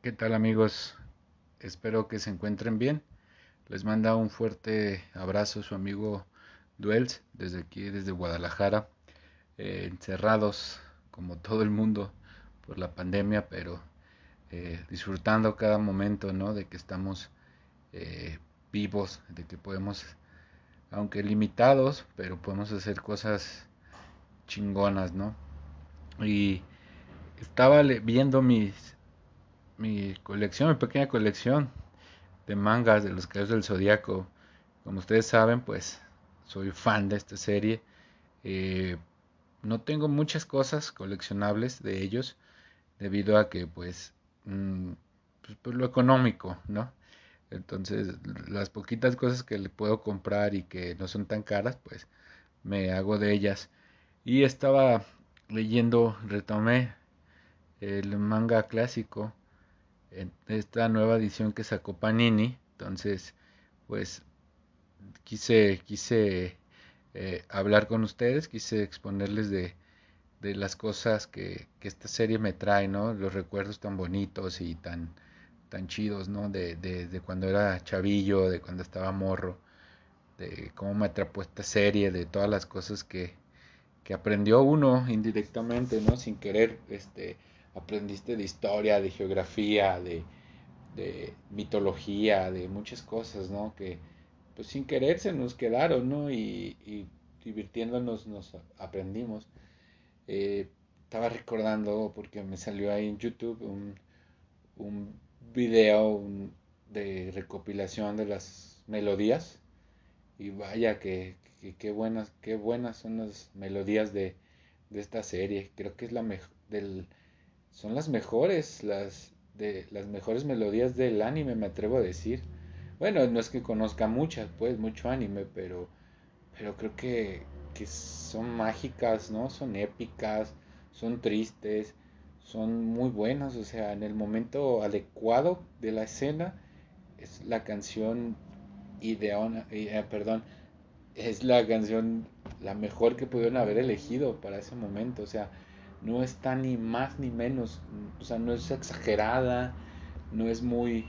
¿Qué tal amigos? Espero que se encuentren bien. Les manda un fuerte abrazo su amigo Duels desde aquí, desde Guadalajara, eh, encerrados como todo el mundo por la pandemia, pero eh, disfrutando cada momento, ¿no? De que estamos eh, vivos, de que podemos, aunque limitados, pero podemos hacer cosas chingonas, ¿no? Y estaba viendo mis mi colección, mi pequeña colección de mangas de los Caballeros del Zodíaco. Como ustedes saben, pues soy fan de esta serie. Eh, no tengo muchas cosas coleccionables de ellos debido a que pues, mm, pues, pues, lo económico, ¿no? Entonces las poquitas cosas que le puedo comprar y que no son tan caras, pues me hago de ellas. Y estaba leyendo, retomé el manga clásico esta nueva edición que sacó Panini. Entonces, pues quise, quise eh, hablar con ustedes, quise exponerles de, de las cosas que, que, esta serie me trae, ¿no? Los recuerdos tan bonitos y tan, tan chidos, ¿no? De, de, de cuando era chavillo, de cuando estaba morro, de cómo me atrapó esta serie, de todas las cosas que, que aprendió uno indirectamente, ¿no? Sin querer, este, aprendiste de historia, de geografía, de, mitología, de muchas cosas, ¿no? Que pues sin querer se nos quedaron, ¿no? Y, divirtiéndonos nos aprendimos. Eh, estaba recordando, porque me salió ahí en YouTube un, un video de recopilación de las melodías. Y vaya que, qué buenas, qué buenas son las melodías de, de esta serie. Creo que es la mejor del son las mejores, las de las mejores melodías del anime, me atrevo a decir. Bueno, no es que conozca muchas, pues, mucho anime, pero, pero creo que, que son mágicas, ¿no? Son épicas, son tristes, son muy buenas, o sea, en el momento adecuado de la escena es la canción ideal, eh, perdón, es la canción la mejor que pudieron haber elegido para ese momento, o sea, no está ni más ni menos, o sea, no es exagerada, no es muy,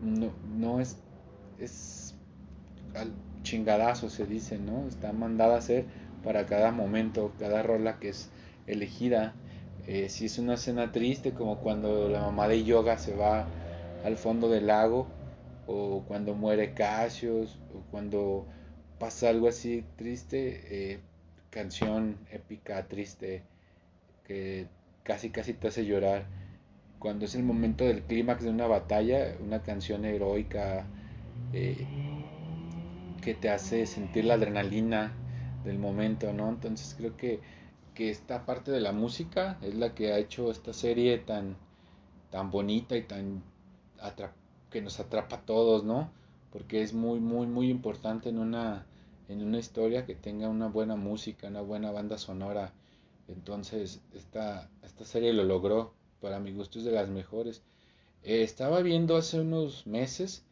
no, no es, es chingadazo se dice, ¿no? Está mandada a hacer para cada momento, cada rola que es elegida. Eh, si es una escena triste, como cuando la mamá de Yoga se va al fondo del lago, o cuando muere Cassius, o cuando pasa algo así triste, eh, canción épica, triste, que casi casi te hace llorar. Cuando es el momento del clímax de una batalla, una canción heroica eh, que te hace sentir la adrenalina del momento, ¿no? Entonces creo que, que esta parte de la música es la que ha hecho esta serie tan, tan bonita y tan que nos atrapa a todos, ¿no? Porque es muy, muy, muy importante en una, en una historia que tenga una buena música, una buena banda sonora entonces, esta, esta serie lo logró. Para mi gusto es de las mejores. Eh, estaba viendo hace unos meses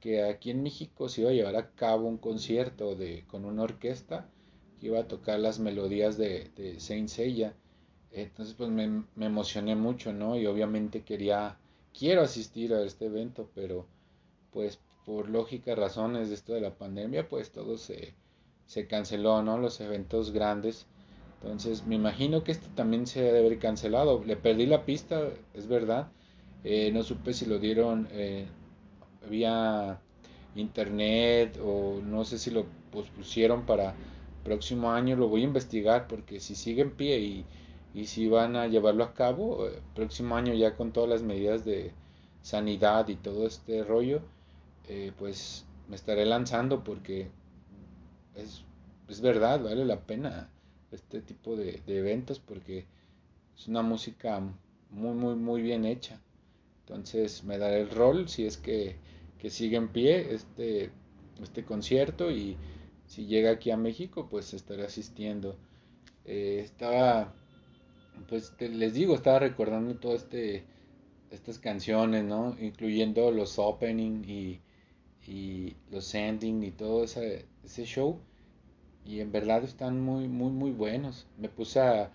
que aquí en México se iba a llevar a cabo un concierto de, con una orquesta que iba a tocar las melodías de, de Saint Seiya. Entonces, pues me, me, emocioné mucho, ¿no? Y obviamente quería, quiero asistir a este evento, pero pues por lógicas razones de esto de la pandemia, pues todo se, se canceló, ¿no? Los eventos grandes entonces, me imagino que este también se debe haber cancelado. Le perdí la pista, es verdad. Eh, no supe si lo dieron eh, vía internet o no sé si lo pospusieron para próximo año. Lo voy a investigar porque si sigue en pie y, si van a llevarlo a cabo, eh, próximo año ya con todas las medidas de sanidad y todo este rollo, pues me estaré lanzando porque es, es verdad, vale la pena este tipo de, eventos porque es una música muy, muy, muy bien hecha. Entonces me daré el rol si es que, que sigue en pie este, este concierto y si llega aquí a México pues estaré asistiendo. Eh, estaba, pues les digo, estaba recordando todo este, estas canciones, ¿no? Incluyendo los opening y, y los ending y todo ese, ese show y en verdad están muy, muy, muy buenos. Me puse a,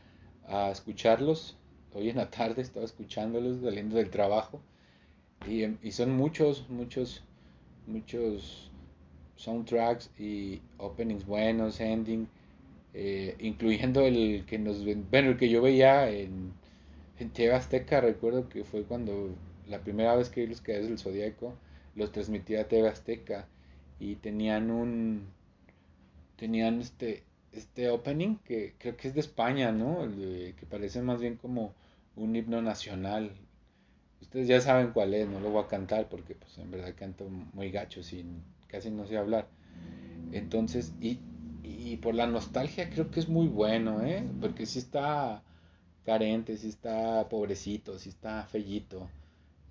escucharlos. Hoy en la tarde estaba escuchándolos saliendo del trabajo Y, y son muchos, muchos, muchos soundtracks y openings buenos, ending, eh, incluyendo el que nos bueno, el que yo veía en, en TV Azteca, recuerdo que fue cuando la primera vez que vi los Caballeros del Zodíaco, los transmitía TV Azteca y tenían un tenían este este opening que creo que es de España, ¿no? que parece más bien como un himno nacional. Ustedes ya saben cuál es, no lo voy a cantar porque pues en verdad canto muy gacho, sin casi no sé hablar. Entonces, y, y por la nostalgia creo que es muy bueno, ¿eh? Porque sí está carente, sí está pobrecito, sí está fellito.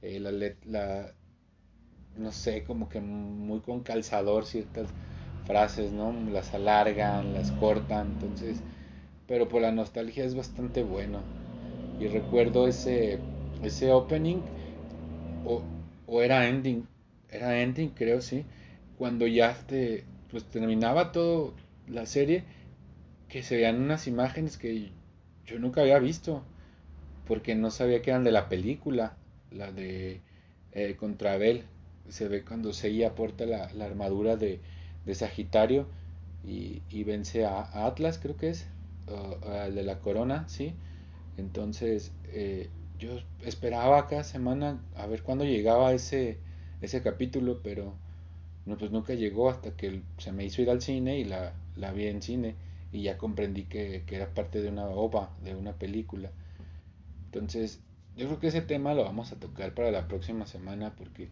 Eh, la, la, no sé, como que muy con calzador ciertas frases, ¿no? Las alargan, las cortan, entonces, pero por la nostalgia es bastante bueno. Y recuerdo ese, ese opening, o, o era ending, era ending creo, sí, cuando ya te, pues terminaba todo la serie, que se veían unas imágenes que yo nunca había visto, porque no sabía que eran de la película, la de eh, Contrabel, se ve cuando Seiya aporta la, la armadura de, de Sagitario y, y vence a, Atlas, creo que es, de la corona, ¿sí? Entonces, eh, yo esperaba cada semana a ver cuándo llegaba ese, ese capítulo, pero no, pues nunca llegó hasta que se me hizo ir al cine y la, la vi en cine y ya comprendí que, que, era parte de una ova, de una película. Entonces, yo creo que ese tema lo vamos a tocar para la próxima semana porque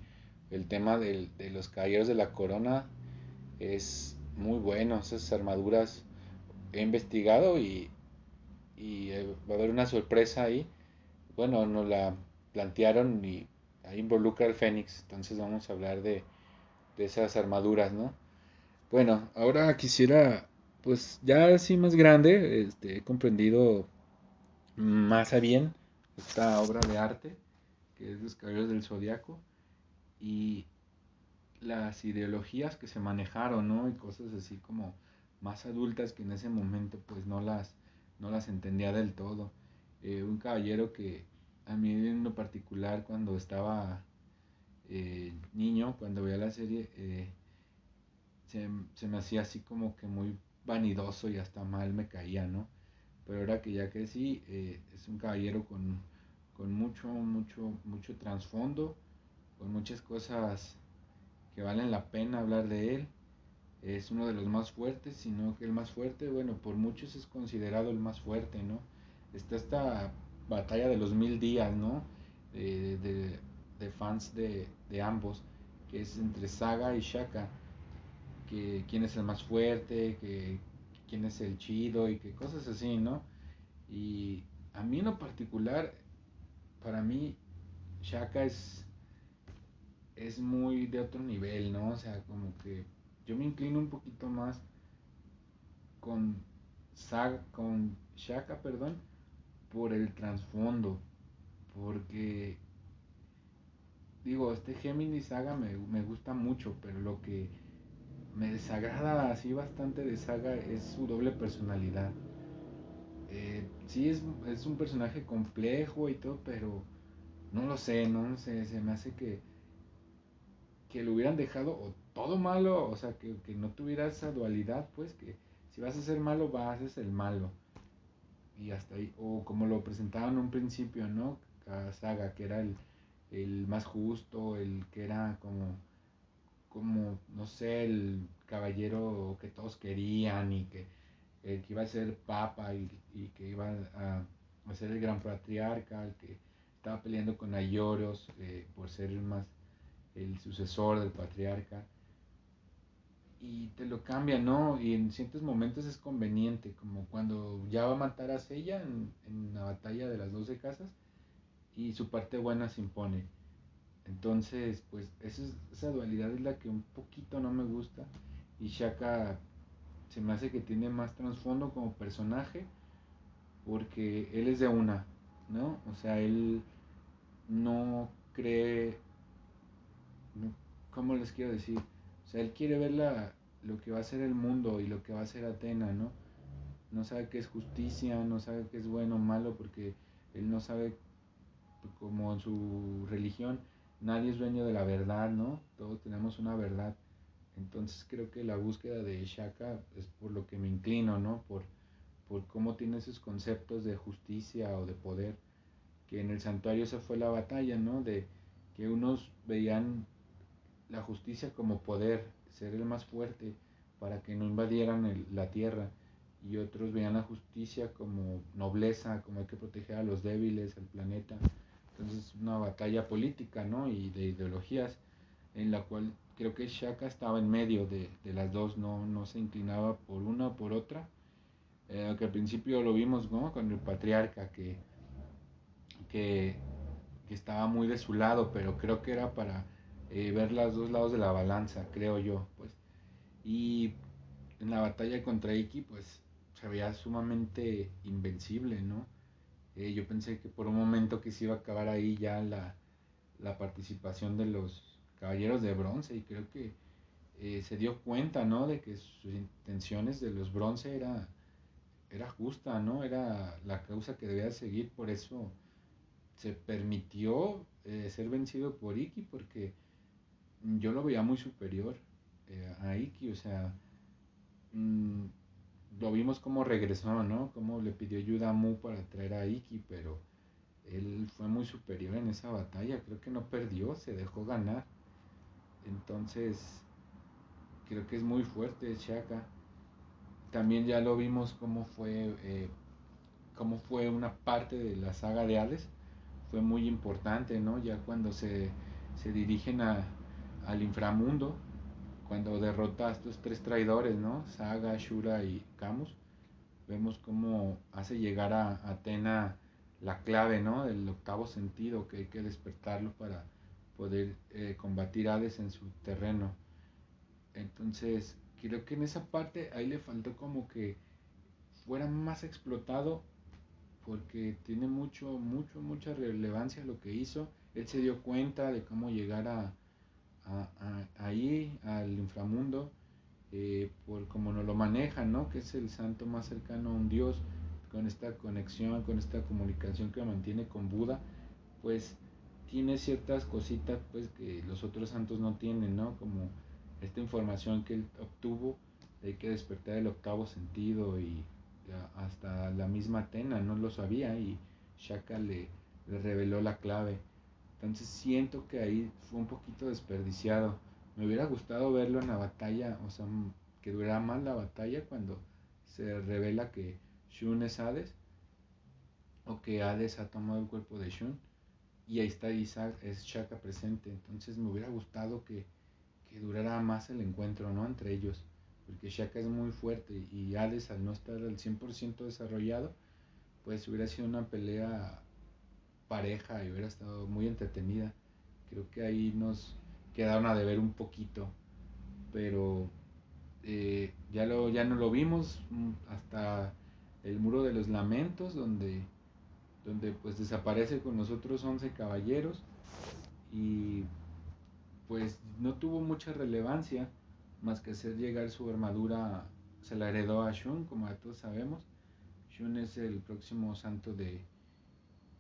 el tema de los caballeros de la corona es muy bueno, esas armaduras he investigado y, y eh, va a haber una sorpresa ahí. Bueno, nos la plantearon y ahí involucra al Fénix, entonces vamos a hablar de, de esas armaduras, ¿no? Bueno, ahora quisiera, pues ya así más grande, este, he comprendido más a bien esta obra de arte, que es Los Caballeros del Zodiaco, y las ideologías que se manejaron, ¿no? Y cosas así como más adultas que en ese momento pues no las, no las entendía del todo. Eh, un caballero que a mí en lo particular cuando estaba eh, niño, cuando veía la serie, eh, se, se, me hacía así como que muy vanidoso y hasta mal me caía, ¿no? Pero ahora que ya crecí, es un caballero con, con mucho, mucho, mucho trasfondo, con muchas cosas que valen la pena hablar de él. Es uno de los más fuertes, sino que el más fuerte, bueno, por muchos es considerado el más fuerte, ¿no? Está esta batalla de los mil días, ¿no? de, de, fans de, de, ambos, que es entre Saga y Shaka, que quién es el más fuerte, que quién es el chido y que cosas así, ¿no? Y a mí en lo particular, para mí, Shaka es es muy de otro nivel, ¿no? O sea, como que yo me inclino un poquito más con con Shaka, perdón, por el trasfondo, porque digo, este Gemini Saga me, me, gusta mucho, pero lo que me desagrada así bastante de Saga es su doble personalidad. Eh, sí, es, es un personaje complejo y todo, pero no lo sé, no sé, se me hace que que lo hubieran dejado o todo malo, o sea, que, no tuviera esa dualidad, pues, que si vas a ser malo, vas a ser el malo. Y hasta ahí, o como lo presentaban en un principio, ¿no? Cada saga, que era el, el más justo, el que era como, como, no sé, el caballero que todos querían y que, el que iba a ser papa y, que iba a, a, ser el gran patriarca, el que estaba peleando con Ayoros eh, por ser más el sucesor del patriarca, y te lo cambia, ¿no? Y en ciertos momentos es conveniente, como cuando ya va a matar a Sella en, en la batalla de las doce casas y su parte buena se impone. Entonces, pues esa, esa dualidad es la que un poquito no me gusta y Shaka se me hace que tiene más trasfondo como personaje porque él es de una, ¿no? O sea, él no cree ¿cómo les quiero decir? O sea, él quiere ver la, lo que va a ser el mundo y lo que va a ser Atena, ¿no? No sabe qué es justicia, no sabe qué es bueno o malo, porque él no sabe, como en su religión, nadie es dueño de la verdad, ¿no? Todos tenemos una verdad. Entonces creo que la búsqueda de Shaka es por lo que me inclino, ¿no? Por, por cómo tiene esos conceptos de justicia o de poder, que en el santuario esa fue la batalla, ¿no? De que unos veían la justicia como poder, ser el más fuerte para que no invadieran la tierra, y otros veían la justicia como nobleza, como hay que proteger a los débiles, al planeta. Entonces una batalla política, ¿no? Y de ideologías, en la cual creo que Shaka estaba en medio de, las dos, no, no se inclinaba por una o por otra. Eh, que al principio lo vimos, ¿no? Con el patriarca que, que, estaba muy de su lado, pero creo que era para eh, ver los dos lados de la balanza, creo yo, pues. Y en la batalla contra Iki, pues se veía sumamente invencible, ¿no? Eh, yo pensé que por un momento que se iba a acabar ahí ya la, la participación de los caballeros de bronce y creo que eh, se dio cuenta, ¿no? De que sus intenciones de los bronce era, era justa, ¿no? Era la causa que debía seguir, por eso se permitió ser vencido por Iki porque yo lo veía muy superior a Iki, o sea, mm, lo vimos como regresó, ¿no? Como le pidió ayuda a Mu para traer a Iki, pero él fue muy superior en esa batalla. Creo que no perdió, se dejó ganar. Entonces, creo que es muy fuerte Shaka. También ya lo vimos cómo fue, eh, cómo fue una parte de la saga de Hades. Fue muy importante, ¿no? Ya cuando se, se dirigen a, al inframundo, cuando derrota a estos tres traidores, ¿no? Saga, Shura y Camus, vemos cómo hace llegar a Atena la clave, ¿no? Del octavo sentido, que hay que despertarlo para poder eh, combatir Hades en su terreno. Entonces, creo que en esa parte ahí le faltó como que fuera más explotado porque tiene mucho, mucho, mucha relevancia lo que hizo. Él se dio cuenta de cómo llegar a, ahí, al inframundo, eh, por como nos lo manejan, ¿no? Que es el santo más cercano a un Dios, con esta conexión, con esta comunicación que mantiene con Buda, pues tiene ciertas cositas pues que los otros santos no tienen, ¿no? Como esta información que él obtuvo de que despertar el octavo sentido y hasta la misma Atena no lo sabía y Shaka le reveló la clave. Entonces siento que ahí fue un poquito desperdiciado. Me hubiera gustado verlo en la batalla, o sea, que durara más la batalla cuando se revela que Shun es Hades o que Hades ha tomado el cuerpo de Shun y ahí está Isaac, es Shaka presente. Entonces me hubiera gustado que, que durara más el encuentro, ¿no? Entre ellos, porque Shaka es muy fuerte y Hades al no estar al 100% desarrollado, pues hubiera sido una pelea pareja y hubiera estado muy entretenida. Creo que ahí nos quedaron a deber un poquito, pero eh, ya, lo, ya no lo vimos mm, hasta el muro de los lamentos, donde, donde pues desaparece con los otros 11 caballeros y pues no tuvo mucha relevancia más que hacer llegar su armadura, se la heredó a Shun, como todos sabemos. Shun es el próximo santo de,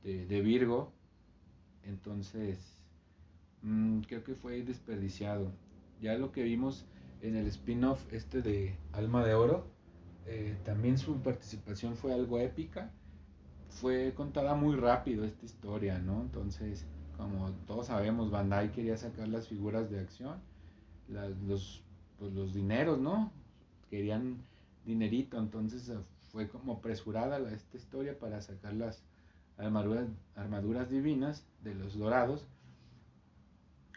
de, Virgo. Entonces, mm, creo que fue desperdiciado. Ya lo que vimos en el spin-off este de Alma de Oro, eh, también su participación fue algo épica. Fue contada muy rápido esta historia, ¿no? Entonces, como todos sabemos, Bandai quería sacar las figuras de acción, los, pues, los dineros, ¿no? Querían dinerito, entonces fue como apresurada esta historia para sacar las, armaduras, armaduras divinas de los dorados.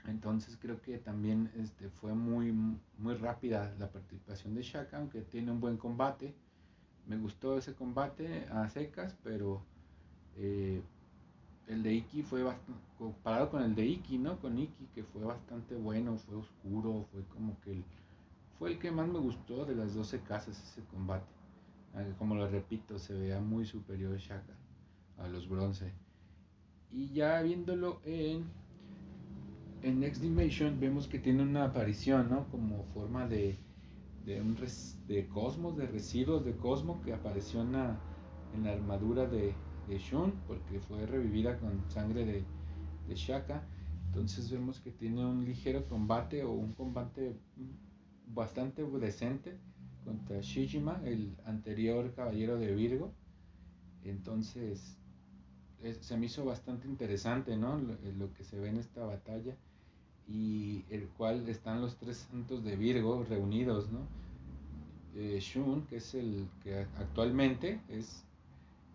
Entonces creo que también este, fue muy, muy rápida la participación de Shaka, aunque tiene un buen combate. Me gustó ese combate a secas, pero eh, el de Iki fue bastante, comparado con el de Iki, ¿no? Con Iki, que fue bastante bueno, fue oscuro, fue como que el, fue el que más me gustó de las 12 casas ese combate. Ah, como lo repito, se veía muy superior Shaka a los bronce. Y ya viéndolo en, en Next Dimension, vemos que tiene una aparición, ¿no? Como forma de, de, un de cosmos, de residuos de cosmos que apareció en la, en la armadura de, de Shun, porque fue revivida con sangre de, de Shaka. Entonces vemos que tiene un ligero combate o un combate bastante decente contra Shijima, el anterior caballero de Virgo. Entonces se me hizo bastante interesante, ¿no? Lo, que se ve en esta batalla y el cual están los tres santos de Virgo reunidos, ¿no? Eh, Shun, que es el que actualmente es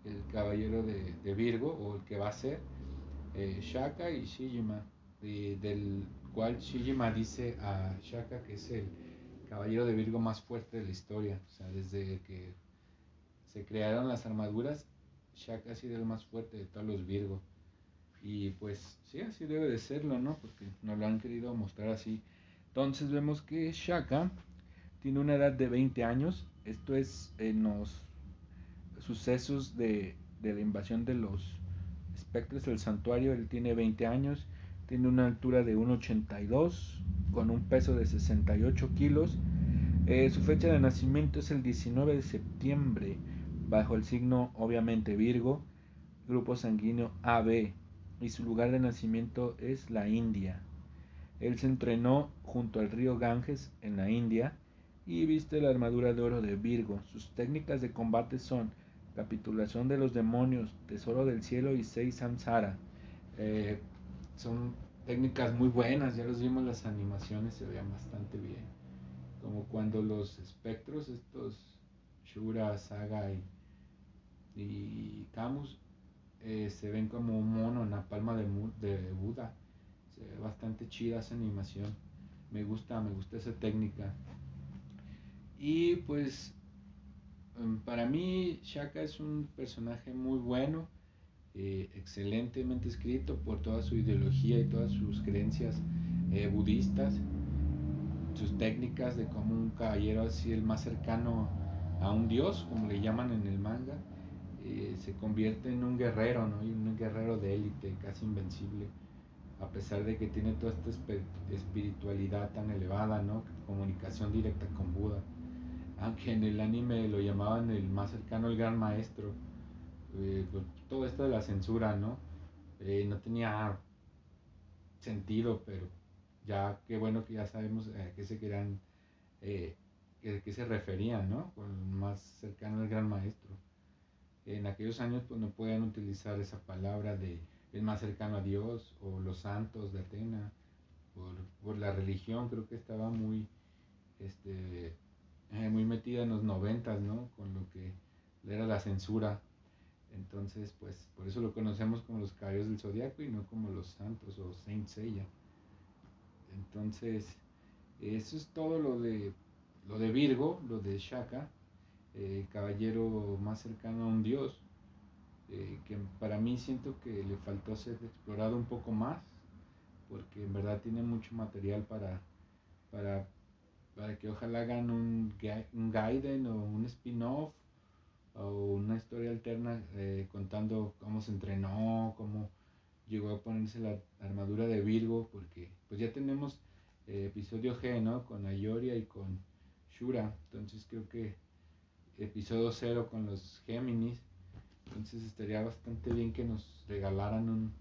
el caballero de, Virgo, o el que va a ser, eh, Shaka y Shijima, del cual Shijima dice a Shaka que es el caballero de Virgo más fuerte de la historia, o sea, desde que se crearon las armaduras, Shaka ha sido el más fuerte de todos los Virgo. Y pues sí, así debe de serlo, ¿no? Porque nos lo han querido mostrar así. Entonces vemos que Shaka tiene una edad de 20 años. Esto es en los sucesos de, la invasión de los espectros del santuario. Él tiene 20 años, tiene una altura de 1,82 con un peso de 68 kilos. Eh, su fecha de nacimiento es el 19 de septiembre, bajo el signo obviamente Virgo, grupo sanguíneo AB, y su lugar de nacimiento es la India. Él se entrenó junto al río Ganges en la India y viste la armadura de oro de Virgo. Sus técnicas de combate son capitulación de los demonios, tesoro del cielo y seis samsara. Eh, son técnicas muy buenas, ya los vimos las animaciones, se veían bastante bien. Como cuando los espectros, estos Shura, Saga y, Camus, eh, se ven como un mono en la palma de, Buda. Se ve bastante chida esa animación. Me gusta, me gusta esa técnica. Y pues em, para mí Shaka es un personaje muy bueno, eh, excelentemente escrito por toda su ideología y todas sus creencias eh, budistas, sus técnicas de como un caballero así el más cercano a un dios, como le llaman en el manga, eh, se convierte en un guerrero, ¿no? Y un guerrero de élite, casi invencible, a pesar de que tiene toda esta espiritualidad tan elevada, ¿no? Comunicación directa con Buda aunque en el anime lo llamaban el más cercano al gran maestro, eh, todo esto de la censura, ¿no? Eh, no tenía sentido, pero ya qué bueno que ya sabemos a qué se querían, eh, qué, se referían, ¿no? Con más cercano al gran maestro. En aquellos años pues no podían utilizar esa palabra de el más cercano a Dios o los santos de Atena, por, la religión creo que estaba muy, este, eh, muy metida en los noventas, ¿no? Con lo que era la censura. Entonces, pues, por eso lo conocemos como los caballos del zodiaco y no como los santos o Saint Seiya. Entonces, eso es todo lo de lo de Virgo, lo de Shaka, eh, caballero más cercano a un dios, eh, que para mí siento que le faltó ser explorado un poco más, porque en verdad tiene mucho material para, para para que ojalá hagan un, un o un spin-off o una historia alterna eh, contando cómo se entrenó, cómo llegó a ponerse la armadura de Virgo, porque pues ya tenemos eh, episodio G, ¿no? Con Ayoria y con Shura, entonces creo que episodio 0 con los Géminis, entonces estaría bastante bien que nos regalaran un,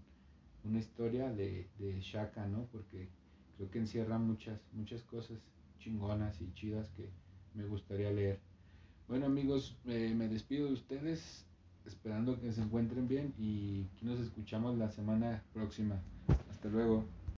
una historia de, de Shaka, ¿no? Porque creo que encierra muchas, muchas cosas chingonas y chidas que me gustaría leer. Bueno amigos, eh, me despido de ustedes esperando que se encuentren bien y nos escuchamos la semana próxima. Hasta luego.